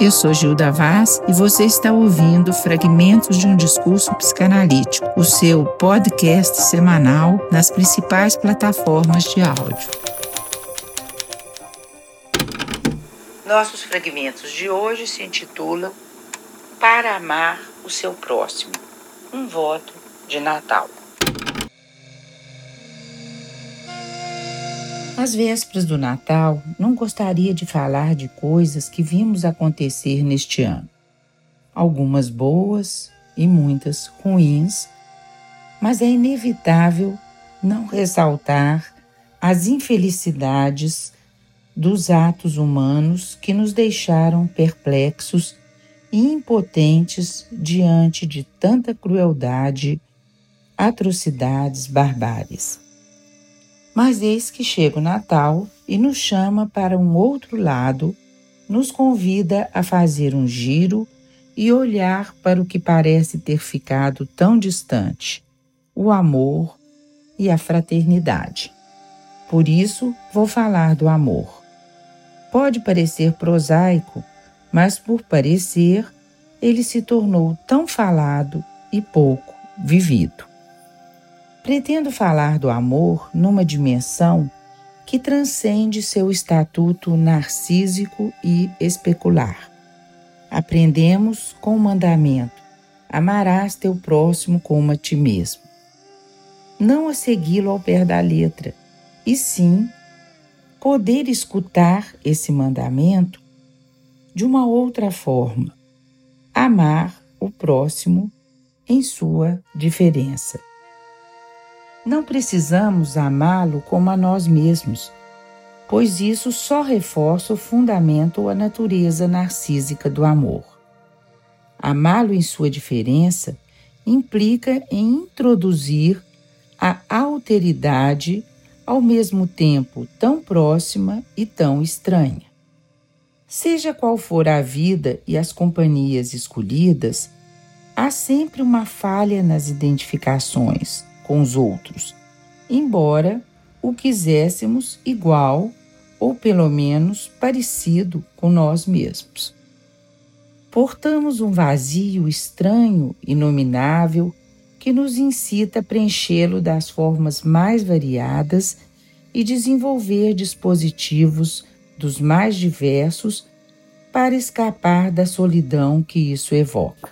Eu sou Gilda Vaz e você está ouvindo Fragmentos de um Discurso Psicanalítico, o seu podcast semanal nas principais plataformas de áudio. Nossos fragmentos de hoje se intitulam Para Amar o Seu Próximo um voto de Natal. Às vésperas do Natal, não gostaria de falar de coisas que vimos acontecer neste ano. Algumas boas e muitas ruins, mas é inevitável não ressaltar as infelicidades dos atos humanos que nos deixaram perplexos e impotentes diante de tanta crueldade, atrocidades, barbáries. Mas eis que chega o Natal e nos chama para um outro lado, nos convida a fazer um giro e olhar para o que parece ter ficado tão distante: o amor e a fraternidade. Por isso, vou falar do amor. Pode parecer prosaico, mas por parecer, ele se tornou tão falado e pouco vivido. Pretendo falar do amor numa dimensão que transcende seu estatuto narcísico e especular. Aprendemos com o mandamento: amarás teu próximo como a ti mesmo. Não a segui-lo ao pé da letra, e sim poder escutar esse mandamento de uma outra forma, amar o próximo em sua diferença. Não precisamos amá-lo como a nós mesmos, pois isso só reforça o fundamento ou a natureza narcísica do amor. Amá-lo em sua diferença implica em introduzir a alteridade ao mesmo tempo tão próxima e tão estranha. Seja qual for a vida e as companhias escolhidas, há sempre uma falha nas identificações com os outros, embora o quiséssemos igual ou pelo menos parecido com nós mesmos. Portamos um vazio estranho, inominável, que nos incita a preenchê-lo das formas mais variadas e desenvolver dispositivos dos mais diversos para escapar da solidão que isso evoca.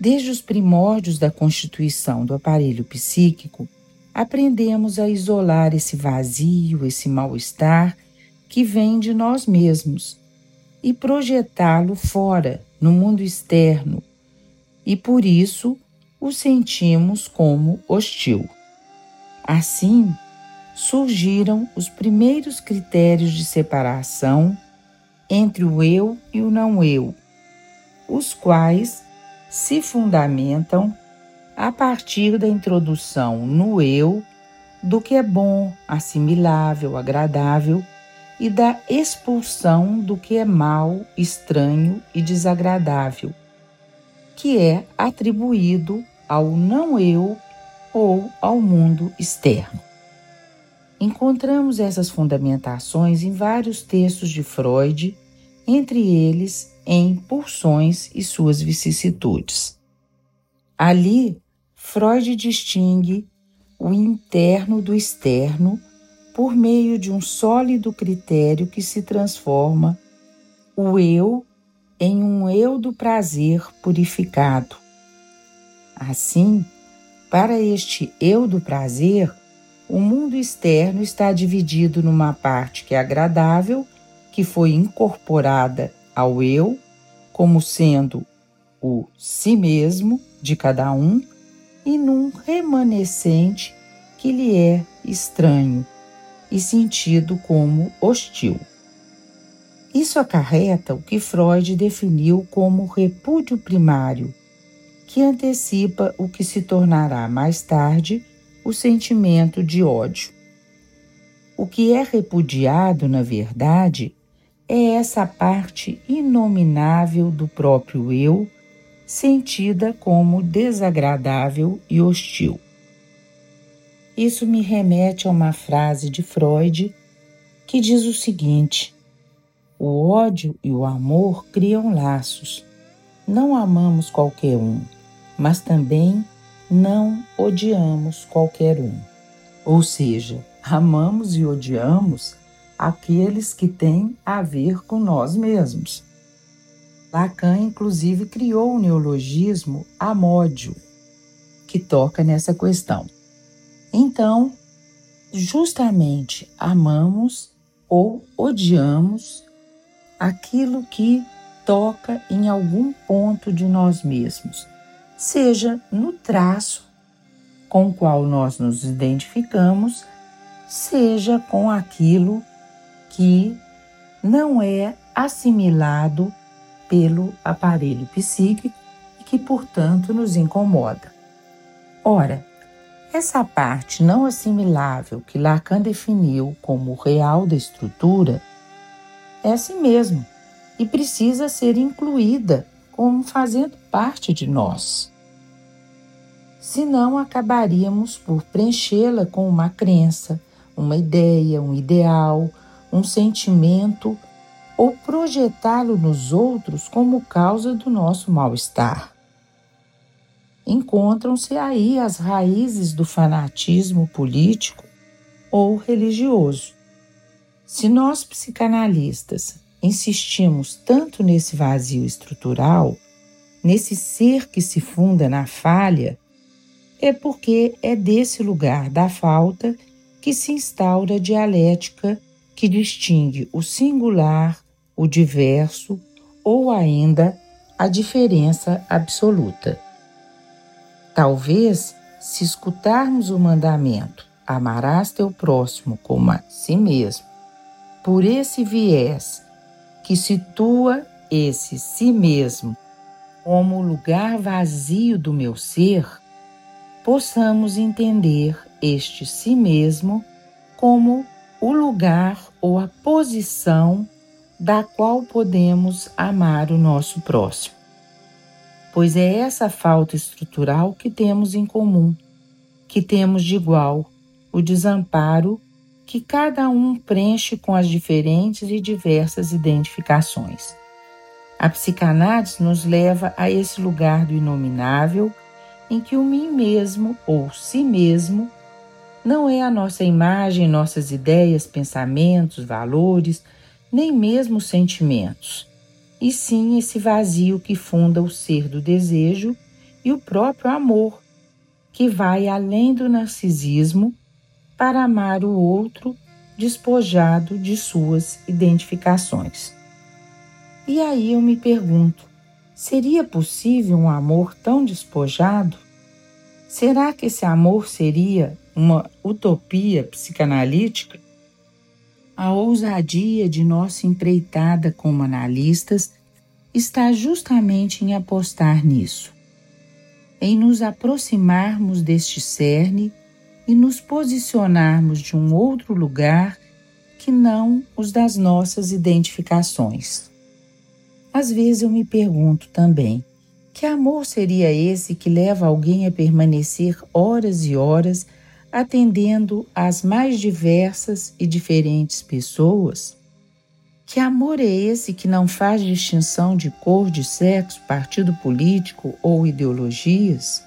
Desde os primórdios da constituição do aparelho psíquico, aprendemos a isolar esse vazio, esse mal-estar que vem de nós mesmos e projetá-lo fora, no mundo externo, e por isso o sentimos como hostil. Assim, surgiram os primeiros critérios de separação entre o eu e o não eu, os quais se fundamentam a partir da introdução no eu do que é bom, assimilável, agradável e da expulsão do que é mal, estranho e desagradável, que é atribuído ao não eu ou ao mundo externo. Encontramos essas fundamentações em vários textos de Freud, entre eles em pulsões e suas vicissitudes. Ali, Freud distingue o interno do externo por meio de um sólido critério que se transforma o eu em um eu do prazer purificado. Assim, para este eu do prazer, o mundo externo está dividido numa parte que é agradável, que foi incorporada ao eu como sendo o si mesmo de cada um e num remanescente que lhe é estranho e sentido como hostil. Isso acarreta o que Freud definiu como repúdio primário, que antecipa o que se tornará mais tarde o sentimento de ódio. O que é repudiado, na verdade, é essa parte inominável do próprio eu, sentida como desagradável e hostil. Isso me remete a uma frase de Freud que diz o seguinte: o ódio e o amor criam laços. Não amamos qualquer um, mas também não odiamos qualquer um. Ou seja, amamos e odiamos aqueles que têm a ver com nós mesmos. Lacan, inclusive, criou o neologismo amódio, que toca nessa questão. Então, justamente amamos ou odiamos aquilo que toca em algum ponto de nós mesmos, seja no traço com o qual nós nos identificamos, seja com aquilo que não é assimilado pelo aparelho psíquico e que, portanto, nos incomoda. Ora, essa parte não assimilável que Lacan definiu como real da estrutura é assim mesmo e precisa ser incluída como fazendo parte de nós. Senão acabaríamos por preenchê-la com uma crença, uma ideia, um ideal, um sentimento ou projetá-lo nos outros como causa do nosso mal-estar encontram-se aí as raízes do fanatismo político ou religioso. Se nós psicanalistas insistimos tanto nesse vazio estrutural, nesse ser que se funda na falha, é porque é desse lugar da falta que se instaura a dialética que distingue o singular, o diverso ou ainda a diferença absoluta. Talvez, se escutarmos o mandamento, amarás teu próximo como a si mesmo, por esse viés que situa esse si mesmo como lugar vazio do meu ser, possamos entender este si mesmo como o lugar ou a posição da qual podemos amar o nosso próximo pois é essa falta estrutural que temos em comum, que temos de igual, o desamparo que cada um preenche com as diferentes e diversas identificações. A psicanálise nos leva a esse lugar do inominável em que o mim mesmo ou si mesmo não é a nossa imagem, nossas ideias, pensamentos, valores, nem mesmo sentimentos e sim esse vazio que funda o ser do desejo e o próprio amor, que vai além do narcisismo para amar o outro despojado de suas identificações. E aí eu me pergunto: seria possível um amor tão despojado? Será que esse amor seria uma utopia psicanalítica? A ousadia de nossa empreitada como analistas está justamente em apostar nisso, em nos aproximarmos deste cerne e nos posicionarmos de um outro lugar que não os das nossas identificações. Às vezes eu me pergunto também: que amor seria esse que leva alguém a permanecer horas e horas atendendo às mais diversas e diferentes pessoas? Que amor é esse que não faz distinção de cor, de sexo, partido político ou ideologias?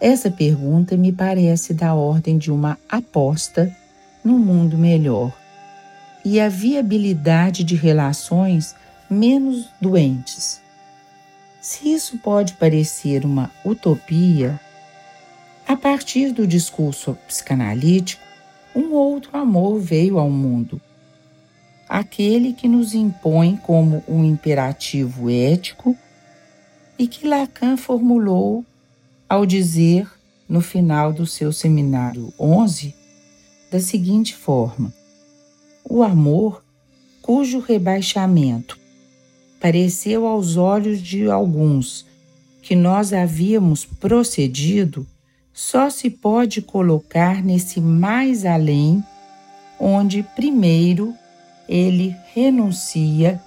Essa pergunta me parece da ordem de uma aposta no mundo melhor e a viabilidade de relações menos doentes. Se isso pode parecer uma utopia, partir do discurso psicanalítico, um outro amor veio ao mundo. Aquele que nos impõe como um imperativo ético e que Lacan formulou ao dizer no final do seu seminário 11 da seguinte forma: O amor, cujo rebaixamento pareceu aos olhos de alguns que nós havíamos procedido só se pode colocar nesse mais além, onde primeiro ele renuncia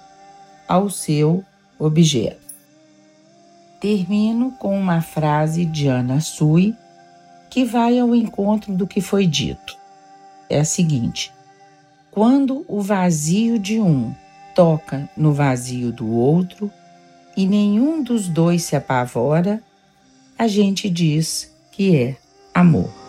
ao seu objeto. Termino com uma frase de Ana Sui que vai ao encontro do que foi dito. É a seguinte: quando o vazio de um toca no vazio do outro e nenhum dos dois se apavora, a gente diz que é amor.